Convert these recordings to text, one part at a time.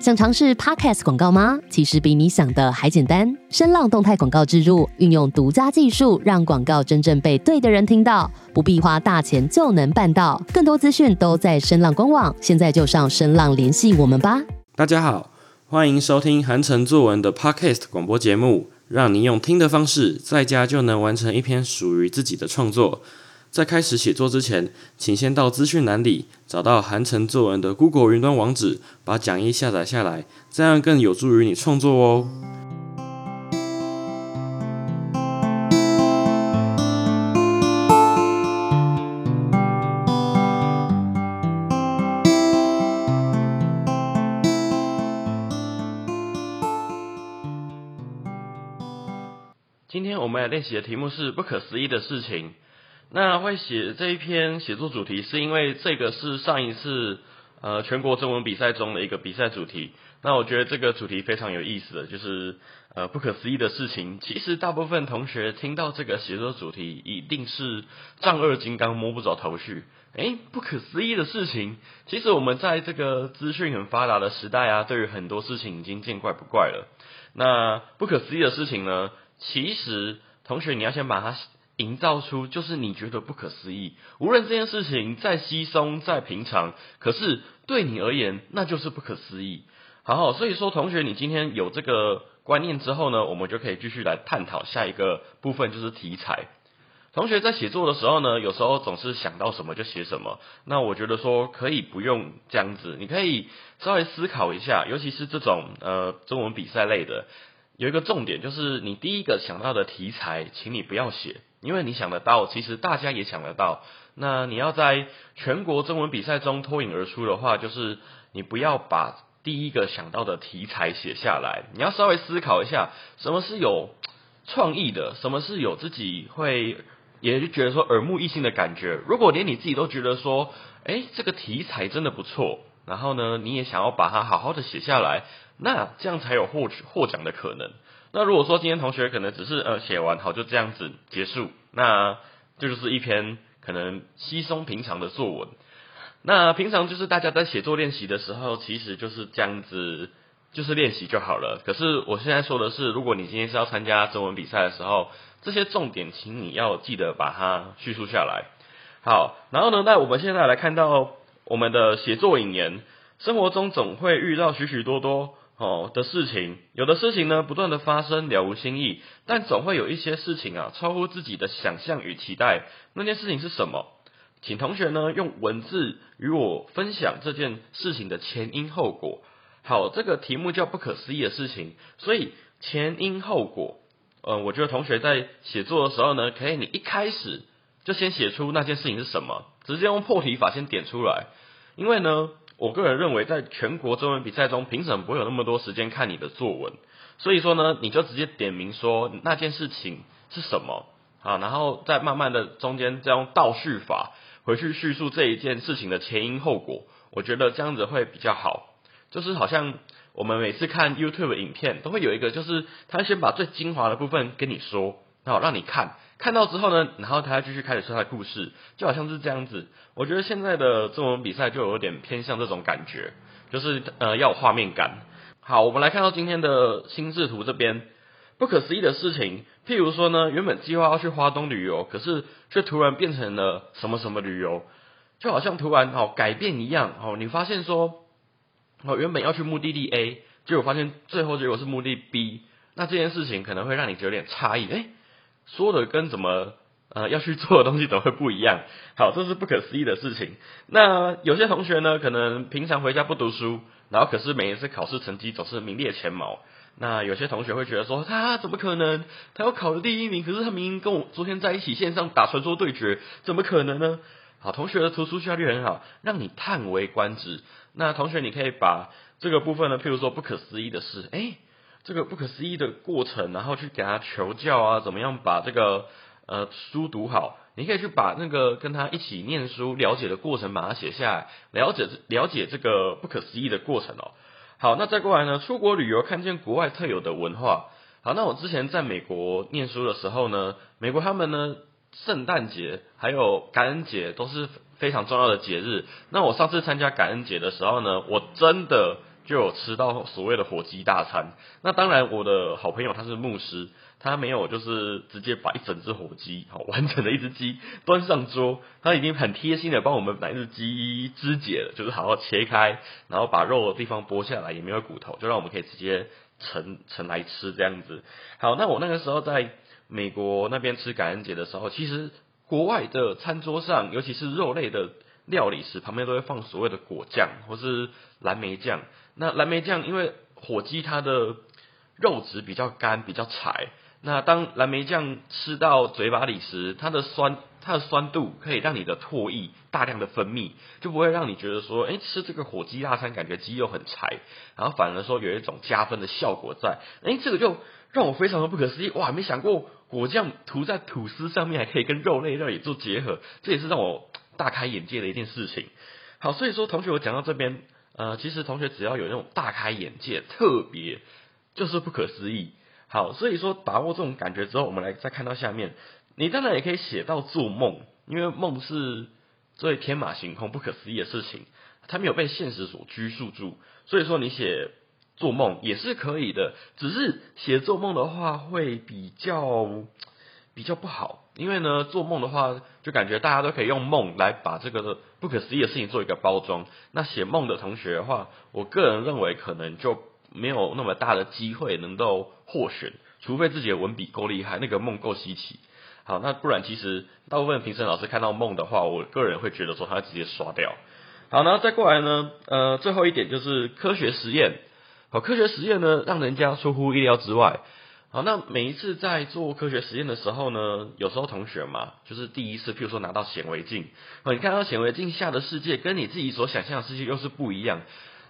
想尝试 Podcast 广告吗？其实比你想的还简单。声浪动态广告植入，运用独家技术，让广告真正被对的人听到，不必花大钱就能办到。更多资讯都在声浪官网，现在就上声浪联系我们吧。大家好，欢迎收听韩城作文的 Podcast 广播节目，让您用听的方式，在家就能完成一篇属于自己的创作。在开始写作之前，请先到资讯栏里找到韩城作文的 Google 云端网址，把讲义下载下来，这样更有助于你创作哦。今天我们来练习的题目是不可思议的事情。那会写这一篇写作主题，是因为这个是上一次呃全国中文比赛中的一个比赛主题。那我觉得这个主题非常有意思的就是呃不可思议的事情。其实大部分同学听到这个写作主题，一定是丈二金刚摸不着头绪。诶，不可思议的事情，其实我们在这个资讯很发达的时代啊，对于很多事情已经见怪不怪了。那不可思议的事情呢，其实同学你要先把它。营造出就是你觉得不可思议，无论这件事情再稀松再平常，可是对你而言那就是不可思议。好，所以说同学，你今天有这个观念之后呢，我们就可以继续来探讨下一个部分，就是题材。同学在写作的时候呢，有时候总是想到什么就写什么，那我觉得说可以不用这样子，你可以稍微思考一下，尤其是这种呃中文比赛类的，有一个重点就是你第一个想到的题材，请你不要写。因为你想得到，其实大家也想得到。那你要在全国中文比赛中脱颖而出的话，就是你不要把第一个想到的题材写下来，你要稍微思考一下，什么是有创意的，什么是有自己会也就觉得说耳目一新的感觉。如果连你自己都觉得说，哎，这个题材真的不错，然后呢，你也想要把它好好的写下来，那这样才有获取获奖的可能。那如果说今天同学可能只是呃写完好就这样子结束，那这就是一篇可能稀松平常的作文。那平常就是大家在写作练习的时候，其实就是这样子，就是练习就好了。可是我现在说的是，如果你今天是要参加中文比赛的时候，这些重点，请你要记得把它叙述下来。好，然后呢，那我们现在来看到我们的写作引言，生活中总会遇到许许多多。哦的事情，有的事情呢不断的发生，了无新意，但总会有一些事情啊超乎自己的想象与期待。那件事情是什么？请同学呢用文字与我分享这件事情的前因后果。好，这个题目叫不可思议的事情，所以前因后果，嗯，我觉得同学在写作的时候呢，可以你一开始就先写出那件事情是什么，直接用破题法先点出来，因为呢。我个人认为，在全国中文比赛中，评审不会有那么多时间看你的作文，所以说呢，你就直接点名说那件事情是什么啊，然后再慢慢的中间再用倒叙法回去叙述这一件事情的前因后果，我觉得这样子会比较好。就是好像我们每次看 YouTube 影片，都会有一个，就是他先把最精华的部分跟你说，然后让你看。看到之后呢，然后他继续开始说他的故事，就好像是这样子。我觉得现在的中文比赛就有点偏向这种感觉，就是呃要有画面感。好，我们来看到今天的心智图这边，不可思议的事情，譬如说呢，原本计划要去花东旅游，可是却突然变成了什么什么旅游，就好像突然哦改变一样哦。你发现说哦原本要去目的地 A，结果发现最后结果是目的 B，那这件事情可能会让你有点诧异，哎。说的跟怎么呃要去做的东西怎么会不一样？好，这是不可思议的事情。那有些同学呢，可能平常回家不读书，然后可是每一次考试成绩总是名列前茅。那有些同学会觉得说，他怎么可能？他要考的第一名，可是他明明跟我昨天在一起线上打传说对决，怎么可能呢？好，同学的读书效率很好，让你叹为观止。那同学，你可以把这个部分呢，譬如说不可思议的事，哎。这个不可思议的过程，然后去给他求教啊，怎么样把这个呃书读好？你可以去把那个跟他一起念书了解的过程把它写下来，了解了解这个不可思议的过程哦。好，那再过来呢，出国旅游看见国外特有的文化。好，那我之前在美国念书的时候呢，美国他们呢圣诞节还有感恩节都是非常重要的节日。那我上次参加感恩节的时候呢，我真的就有吃到所谓的火鸡大餐。那当然，我的好朋友他是牧师，他没有就是直接把一整只火鸡，好完整的一只鸡端上桌，他已经很贴心的帮我们把一只鸡肢解了，就是好好切开，然后把肉的地方剥下来，也没有骨头，就让我们可以直接盛盛来吃这样子。好，那我那个时候在美国那边吃感恩节的时候，其实国外的餐桌上，尤其是肉类的。料理时旁边都会放所谓的果酱或是蓝莓酱。那蓝莓酱因为火鸡它的肉质比较干比较柴，那当蓝莓酱吃到嘴巴里时，它的酸它的酸度可以让你的唾液大量的分泌，就不会让你觉得说，哎，吃这个火鸡大餐感觉鸡肉很柴，然后反而说有一种加分的效果在。哎，这个就让我非常的不可思议，哇，没想过果酱涂在吐司上面还可以跟肉类料理做结合，这也是让我。大开眼界的一件事情，好，所以说同学，我讲到这边，呃，其实同学只要有那种大开眼界，特别就是不可思议。好，所以说把握这种感觉之后，我们来再看到下面，你当然也可以写到做梦，因为梦是最天马行空、不可思议的事情，它没有被现实所拘束住，所以说你写做梦也是可以的，只是写做梦的话会比较。比较不好，因为呢，做梦的话，就感觉大家都可以用梦来把这个不可思议的事情做一个包装。那写梦的同学的话，我个人认为可能就没有那么大的机会能够获选，除非自己的文笔够厉害，那个梦够稀奇。好，那不然其实大部分评审老师看到梦的话，我个人会觉得说他直接刷掉。好，然后再过来呢，呃，最后一点就是科学实验。好，科学实验呢，让人家出乎意料之外。好，那每一次在做科学实验的时候呢，有时候同学嘛，就是第一次，譬如说拿到显微镜，哦，你看到显微镜下的世界跟你自己所想象的世界又是不一样。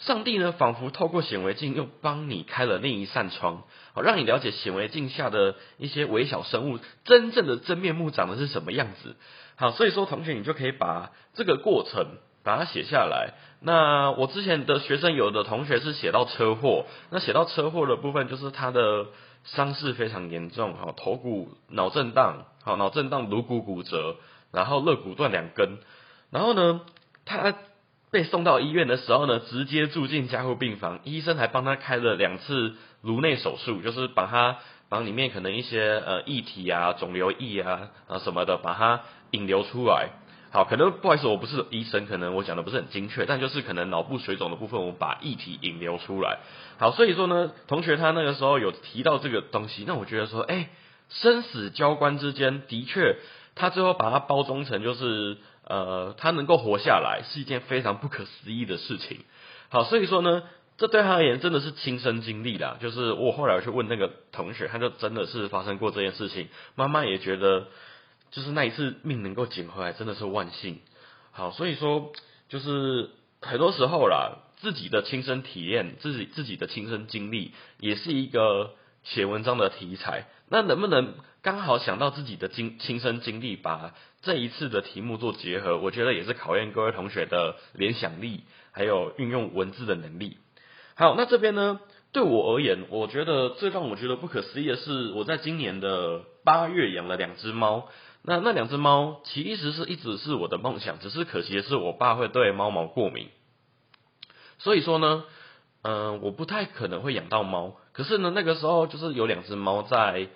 上帝呢，仿佛透过显微镜又帮你开了另一扇窗，好，让你了解显微镜下的一些微小生物真正的真面目长得是什么样子。好，所以说同学，你就可以把这个过程把它写下来。那我之前的学生有的同学是写到车祸，那写到车祸的部分就是他的。伤势非常严重，哈，头骨脑震荡，好，脑震荡，颅骨骨折，然后肋骨断两根，然后呢，他被送到医院的时候呢，直接住进加护病房，医生还帮他开了两次颅内手术，就是把他把里面可能一些呃液体啊、肿瘤液啊啊什么的，把它引流出来。好，可能不好意思，我不是医生，可能我讲的不是很精确，但就是可能脑部水肿的部分，我把液体引流出来。好，所以说呢，同学他那个时候有提到这个东西，那我觉得说，哎，生死交关之间，的确，他最后把它包装成就是，呃，他能够活下来是一件非常不可思议的事情。好，所以说呢，这对他而言真的是亲身经历的，就是我后来去问那个同学，他就真的是发生过这件事情，妈妈也觉得。就是那一次命能够捡回来，真的是万幸。好，所以说就是很多时候啦，自己的亲身体验，自己自己的亲身经历，也是一个写文章的题材。那能不能刚好想到自己的经亲身经历，把这一次的题目做结合？我觉得也是考验各位同学的联想力，还有运用文字的能力。好，那这边呢，对我而言，我觉得最让我觉得不可思议的是，我在今年的八月养了两只猫。那那两只猫其实是一直是我的梦想，只是可惜的是我爸会对猫毛过敏，所以说呢，嗯，我不太可能会养到猫。可是呢，那个时候就是有两只猫在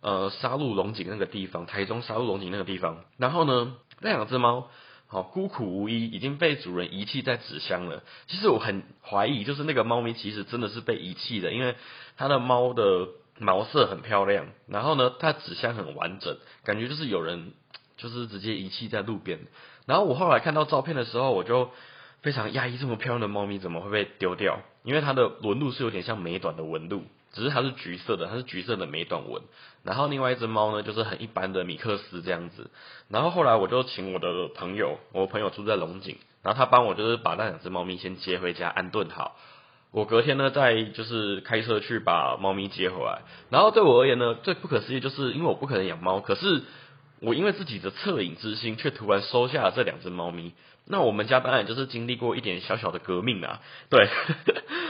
呃沙鹿龙井那个地方，台中沙鹿龙井那个地方。然后呢，那两只猫好孤苦无依，已经被主人遗弃在纸箱了。其实我很怀疑，就是那个猫咪其实真的是被遗弃的，因为它的猫的。毛色很漂亮，然后呢，它纸箱很完整，感觉就是有人就是直接遗弃在路边。然后我后来看到照片的时候，我就非常压抑，这么漂亮的猫咪怎么会被丢掉？因为它的纹路是有点像美短的纹路，只是它是橘色的，它是橘色的美短纹。然后另外一只猫呢，就是很一般的米克斯这样子。然后后来我就请我的朋友，我朋友住在龙井，然后他帮我就是把那两只猫咪先接回家安顿好。我隔天呢，再就是开车去把猫咪接回来。然后对我而言呢，最不可思议就是因为我不可能养猫，可是我因为自己的恻隐之心，却突然收下了这两只猫咪。那我们家当然就是经历过一点小小的革命啊，对，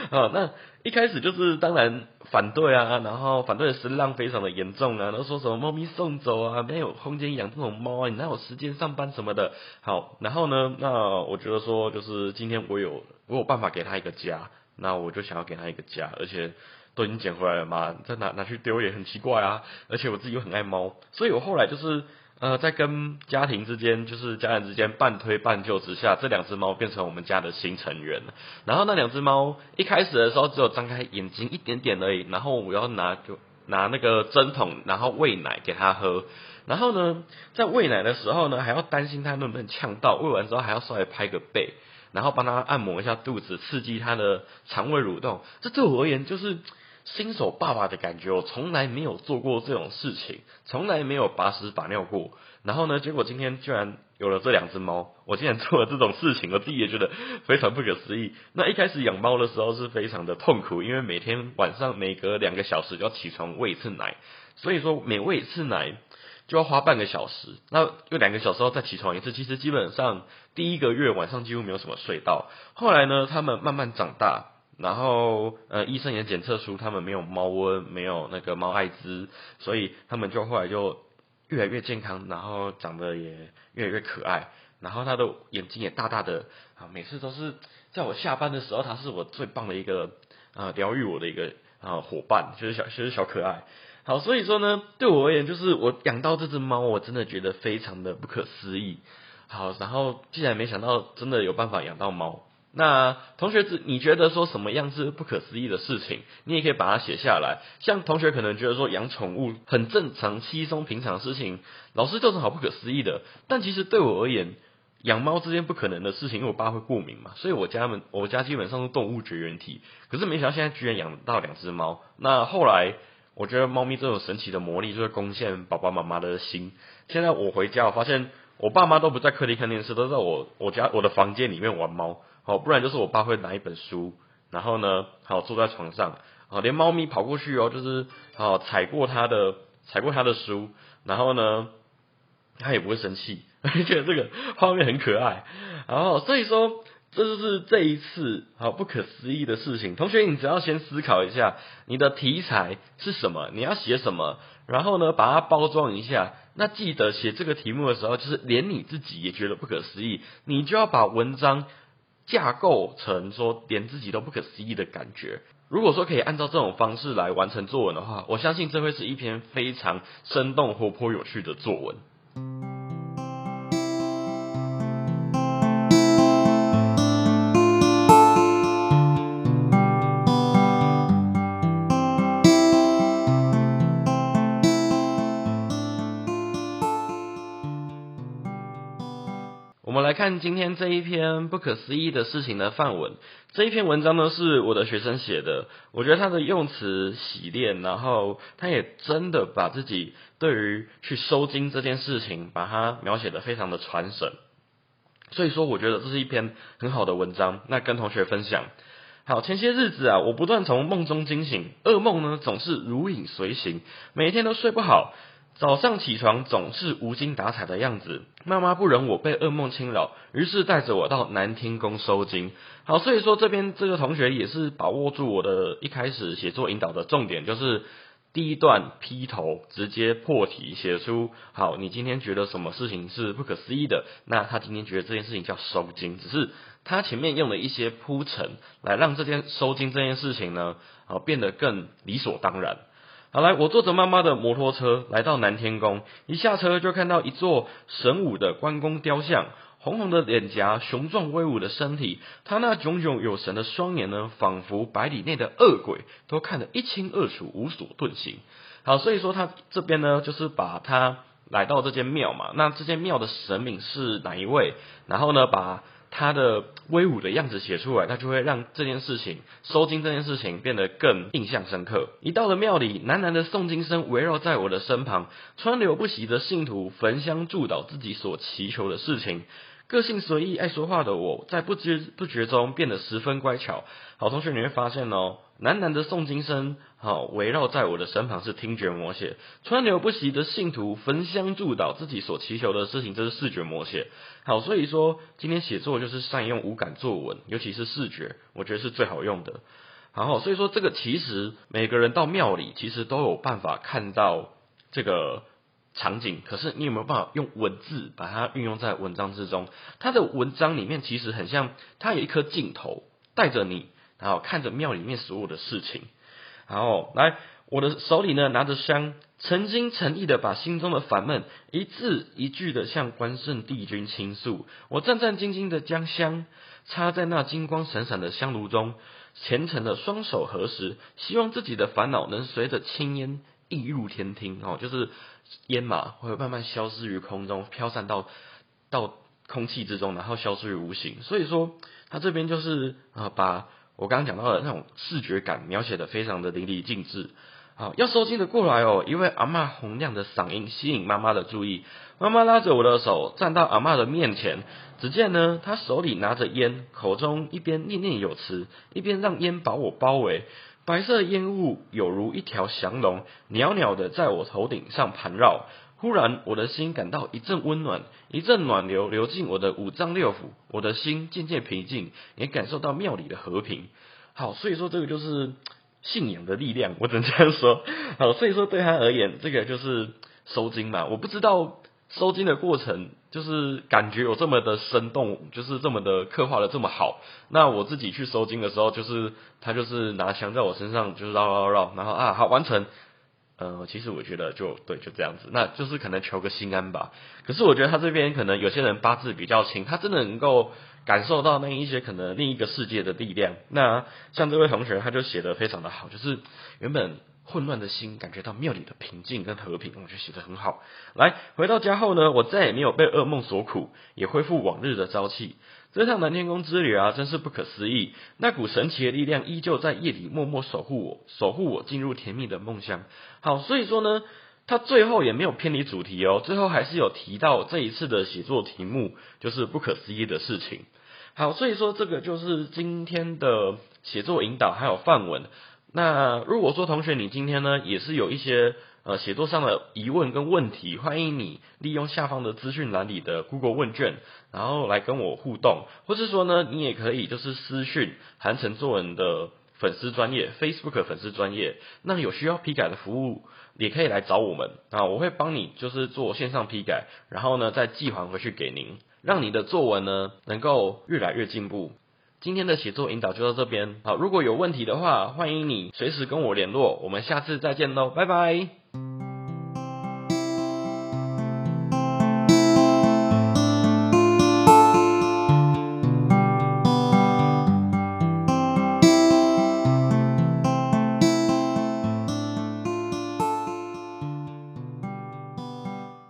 啊，那一开始就是当然反对啊，然后反对的声浪非常的严重啊，然后说什么猫咪送走啊，没有空间养这种猫啊，你哪有时间上班什么的。好，然后呢，那我觉得说就是今天我有我有办法给他一个家。那我就想要给它一个家，而且都已经捡回来了嘛，再拿拿去丢也很奇怪啊。而且我自己又很爱猫，所以我后来就是呃，在跟家庭之间，就是家人之间半推半就之下，这两只猫变成我们家的新成员。然后那两只猫一开始的时候只有张开眼睛一点点而已，然后我要拿就拿那个针筒，然后喂奶给它喝。然后呢，在喂奶的时候呢，还要担心它能不能呛到，喂完之后还要稍微拍个背。然后帮他按摩一下肚子，刺激他的肠胃蠕动。这对我而言就是新手爸爸的感觉。我从来没有做过这种事情，从来没有把屎把尿过。然后呢，结果今天居然有了这两只猫，我竟然做了这种事情，我自己也觉得非常不可思议。那一开始养猫的时候是非常的痛苦，因为每天晚上每隔两个小时就要起床喂一次奶，所以说每喂一次奶。就要花半个小时，那又两个小时后再起床一次。其实基本上第一个月晚上几乎没有什么睡到。后来呢，他们慢慢长大，然后呃医生也检测出他们没有猫瘟，没有那个猫艾滋，所以他们就后来就越来越健康，然后长得也越来越可爱。然后他的眼睛也大大的啊，每次都是在我下班的时候，他是我最棒的一个啊疗愈我的一个啊伙伴，就是小就是小可爱。好，所以说呢，对我而言，就是我养到这只猫，我真的觉得非常的不可思议。好，然后既然没想到真的有办法养到猫，那同学子，你觉得说什么样是不可思议的事情？你也可以把它写下来。像同学可能觉得说养宠物很正常、稀松平常的事情，老师就是好不可思议的。但其实对我而言，养猫这件不可能的事情，因为我爸会过敏嘛，所以我家们我家基本上是动物绝缘体。可是没想到现在居然养到两只猫。那后来。我觉得猫咪这种神奇的魔力，就会攻陷爸爸妈妈的心。现在我回家，我发现我爸妈都不在客厅看电视，都在我我家我的房间里面玩猫。好，不然就是我爸会拿一本书，然后呢，好坐在床上，好连猫咪跑过去哦，就是好踩过他的踩过他的书，然后呢，他也不会生气，觉 得这个画面很可爱。然后所以说。这就是这一次好不可思议的事情。同学，你只要先思考一下，你的题材是什么，你要写什么，然后呢，把它包装一下。那记得写这个题目的时候，就是连你自己也觉得不可思议，你就要把文章架构成说连自己都不可思议的感觉。如果说可以按照这种方式来完成作文的话，我相信这会是一篇非常生动、活泼、有趣的作文。我们来看今天这一篇不可思议的事情的范文。这一篇文章呢是我的学生写的，我觉得他的用词洗练，然后他也真的把自己对于去收金这件事情，把它描写的非常的传神。所以说，我觉得这是一篇很好的文章。那跟同学分享。好，前些日子啊，我不断从梦中惊醒，噩梦呢总是如影随形，每天都睡不好。早上起床总是无精打采的样子，妈妈不忍我被噩梦侵扰，于是带着我到南天宫收经。好，所以说这边这个同学也是把握住我的一开始写作引导的重点，就是第一段劈头直接破题，写出好，你今天觉得什么事情是不可思议的？那他今天觉得这件事情叫收经，只是他前面用了一些铺陈，来让这件收经这件事情呢，好变得更理所当然。好，来，我坐着妈妈的摩托车来到南天宫，一下车就看到一座神武的关公雕像，红红的脸颊，雄壮威武的身体，他那炯炯有神的双眼呢，仿佛百里内的恶鬼都看得一清二楚，无所遁形。好，所以说他这边呢，就是把他来到这间庙嘛，那这间庙的神明是哪一位？然后呢，把。他的威武的样子写出来，他就会让这件事情收经这件事情变得更印象深刻。一到了庙里，喃喃的诵经声围绕在我的身旁，川流不息的信徒焚香祝祷自己所祈求的事情。个性随意、爱说话的我，在不知不觉中变得十分乖巧。好同学，你会发现哦，喃喃的诵经声，好围绕在我的身旁是听觉魔写；川流不息的信徒焚香祝祷自己所祈求的事情，这是视觉魔写。好，所以说今天写作就是善用五感作文，尤其是视觉，我觉得是最好用的。好，所以说这个其实每个人到庙里，其实都有办法看到这个。场景，可是你有没有办法用文字把它运用在文章之中？它的文章里面其实很像，它有一颗镜头带着你，然后看着庙里面所有的事情，然后来我的手里呢拿着香，诚心诚意的把心中的烦闷一字一句的向关圣帝君倾诉。我战战兢兢的将香插在那金光闪闪的香炉中，虔诚的双手合十，希望自己的烦恼能随着青烟溢入天庭哦，就是烟嘛会慢慢消失于空中，飘散到到空气之中，然后消失于无形。所以说，他这边就是啊把。我刚刚讲到的那种视觉感描写的非常的淋漓尽致。好，要收金的过来哦，一位阿妈洪亮的嗓音吸引妈妈的注意。妈妈拉着我的手站到阿妈的面前，只见呢，她手里拿着烟，口中一边念念有词，一边让烟把我包围。白色烟雾有如一条祥龙，袅袅的在我头顶上盘绕。忽然，我的心感到一阵温暖，一阵暖流流进我的五脏六腑，我的心渐渐平静，也感受到庙里的和平。好，所以说这个就是信仰的力量，我只能这样说。好，所以说对他而言，这个就是收金嘛。我不知道收金的过程，就是感觉有这么的生动，就是这么的刻画的这么好。那我自己去收金的时候，就是他就是拿枪在我身上，就是绕绕绕，然后啊，好完成。呃，其实我觉得就对，就这样子，那就是可能求个心安吧。可是我觉得他这边可能有些人八字比较轻，他真的能够感受到那一些可能另一个世界的力量。那像这位同学，他就写的非常的好，就是原本混乱的心感觉到庙里的平静跟和平，我觉得写的很好。来，回到家后呢，我再也没有被噩梦所苦，也恢复往日的朝气。这趟南天宫之旅啊，真是不可思议。那股神奇的力量依旧在夜里默默守护我，守护我进入甜蜜的梦乡。好，所以说呢，他最后也没有偏离主题哦，最后还是有提到这一次的写作题目就是不可思议的事情。好，所以说这个就是今天的写作引导还有范文。那如果说同学你今天呢也是有一些。呃，写作上的疑问跟问题，欢迎你利用下方的资讯栏里的 Google 问卷，然后来跟我互动，或是说呢，你也可以就是私讯韩城作文的粉丝专业 Facebook 粉丝专业，那有需要批改的服务，也可以来找我们啊，我会帮你就是做线上批改，然后呢再寄还回去给您，让你的作文呢能够越来越进步。今天的写作引导就到这边，好，如果有问题的话，欢迎你随时跟我联络，我们下次再见喽，拜拜。